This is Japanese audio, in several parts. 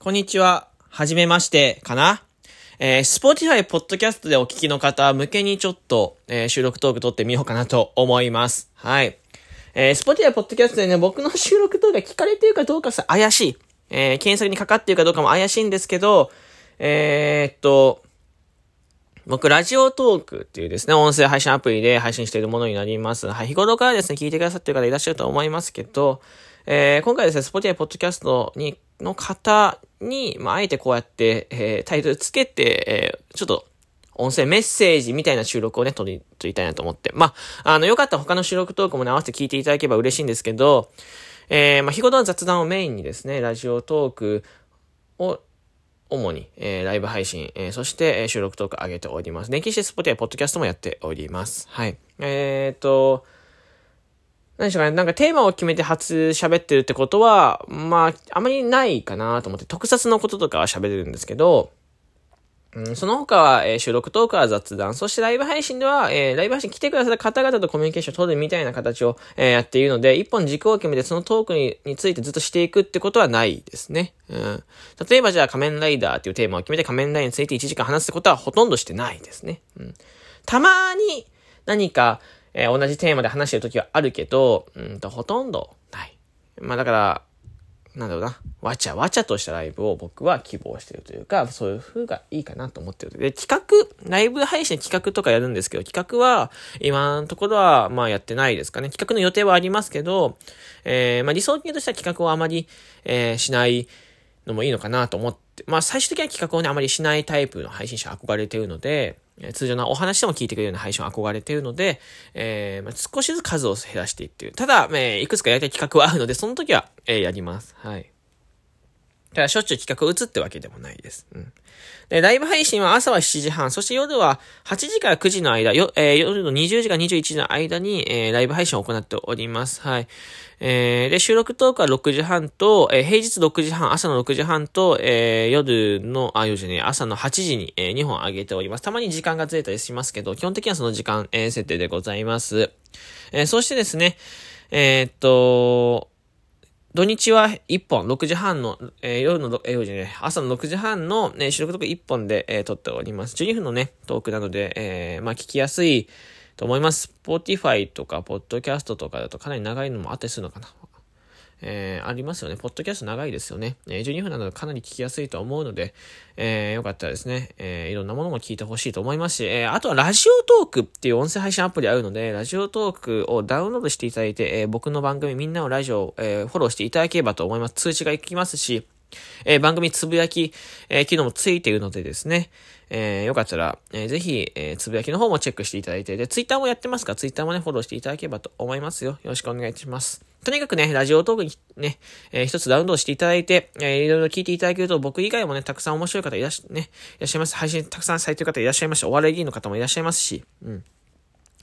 こんにちは。はじめましてかな？えー、Spotify ポッドキャストでお聞きの方向けにちょっと、えー、収録トーク撮ってみようかなと思います。はい。えー、Spotify ポッドキャストでね、僕の収録トークが聞かれてるかどうかさ、怪しい。えー、検索にかかってるかどうかも怪しいんですけど、えー、っと、僕、ラジオトークっていうですね、音声配信アプリで配信しているものになります。はい、日頃からですね、聞いてくださってる方いらっしゃると思いますけど、えー、今回ですね、Spotify ポッドキャストに、の方に、まあ、あえてこうやって、えー、タイトルつけて、えー、ちょっと、音声メッセージみたいな収録をね、撮り、撮りたいなと思って。まあ、あの、よかったら他の収録トークもね、合わせて聞いていただければ嬉しいんですけど、えー、まあ、日頃の雑談をメインにですね、ラジオトークを、主に、えー、ライブ配信、えー、そして、えー、収録トーク上げております。電気してスポティアポッドキャストもやっております。はい。えー、っと、何でしょうかね、なんかテーマを決めて初喋ってるってことは、まあ、あまりないかなと思って、特撮のこととかは喋れるんですけど、うん、その他は、えー、収録トークは雑談、そしてライブ配信では、えー、ライブ配信来てくださった方々とコミュニケーションを取るみたいな形を、えー、やっているので、一本軸を決めてそのトークにについてずっとしていくってことはないですね。うん。例えばじゃあ仮面ライダーっていうテーマを決めて仮面ライダーについて1時間話すってことはほとんどしてないですね。うん。たまに何か、えー、同じテーマで話してる時はあるけど、うんと、ほとんどない。まあだから、なんだろうな、わちゃわちゃとしたライブを僕は希望してるというか、そういう風がいいかなと思ってる。で、企画、ライブ配信企画とかやるんですけど、企画は、今のところは、まあやってないですかね。企画の予定はありますけど、えー、まあ理想的にとした企画をあまり、えー、しないのもいいのかなと思って、まあ最終的な企画をね、あまりしないタイプの配信者憧れてるので、通常のお話でも聞いてくれるような配信を憧れているので、えー、まあ、少しずつ数を減らしていってる。ただ、えー、いくつかやりたい企画はあるので、その時は、えー、やります。はい。ただ、しょっちゅう企画を打つってわけでもないです。うん。で、ライブ配信は朝は7時半、そして夜は8時から9時の間、よえー、夜の20時から21時の間に、えー、ライブ配信を行っております。はい。えー、で、収録トークは6時半と、えー、平日6時半、朝の6時半と、えー、夜の、あ、4時ね、朝の8時に、えー、2本上げております。たまに時間がずれたりしますけど、基本的にはその時間、えー、設定でございます。えー、そしてですね、えー、っと、土日は1本、6時半の、えー、夜の、えー、時ね、朝の6時半の、ね、収録とか1本で、えー、撮っております。12分のね、トークなので、えー、まあ、聞きやすい、と思います。Spotify とか、Podcast とかだとかなり長いのもあったりするのかな。えー、ありますよね。ポッドキャスト長いですよね。えー、12分なのでかなり聞きやすいと思うので、えー、よかったらですね、え、いろんなものも聞いてほしいと思いますし、え、あとはラジオトークっていう音声配信アプリあるので、ラジオトークをダウンロードしていただいて、え、僕の番組みんなのラジオを、え、フォローしていただければと思います。通知が行きますし、えー、番組つぶやき、えー、機能もついているのでですね、えー、よかったら、えー、ぜひ、え、つぶやきの方もチェックしていただいて、で、ツイッターもやってますから、ツイッターもね、フォローしていただければと思いますよ。よろしくお願いします。とにかくね、ラジオトークにね、えー、一つダウンロードしていただいて、えー、いろいろ聞いていただけると、僕以外もね、たくさん面白い方いらっしゃ、ね、いらっしゃいます。配信たくさんされてる方いらっしゃいますし、お笑い議員の方もいらっしゃいますし、うん。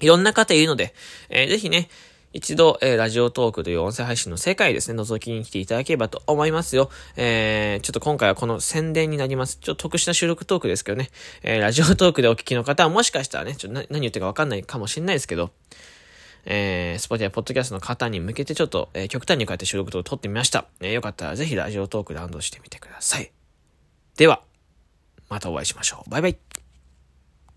いろんな方いるので、えー、ぜひね、一度、えー、ラジオトークという音声配信の世界ですね、覗きに来ていただければと思いますよ。えー、ちょっと今回はこの宣伝になります。ちょっと特殊な収録トークですけどね、えー、ラジオトークでお聞きの方はもしかしたらね、ちょっと何言ってるかわかんないかもしれないですけど、えー、スポティアポッドキャストの方に向けてちょっと、えー、極端にこうやって収録と撮ってみました。えー、よかったらぜひラジオトークダウンロードしてみてください。では、またお会いしましょう。バイバイ。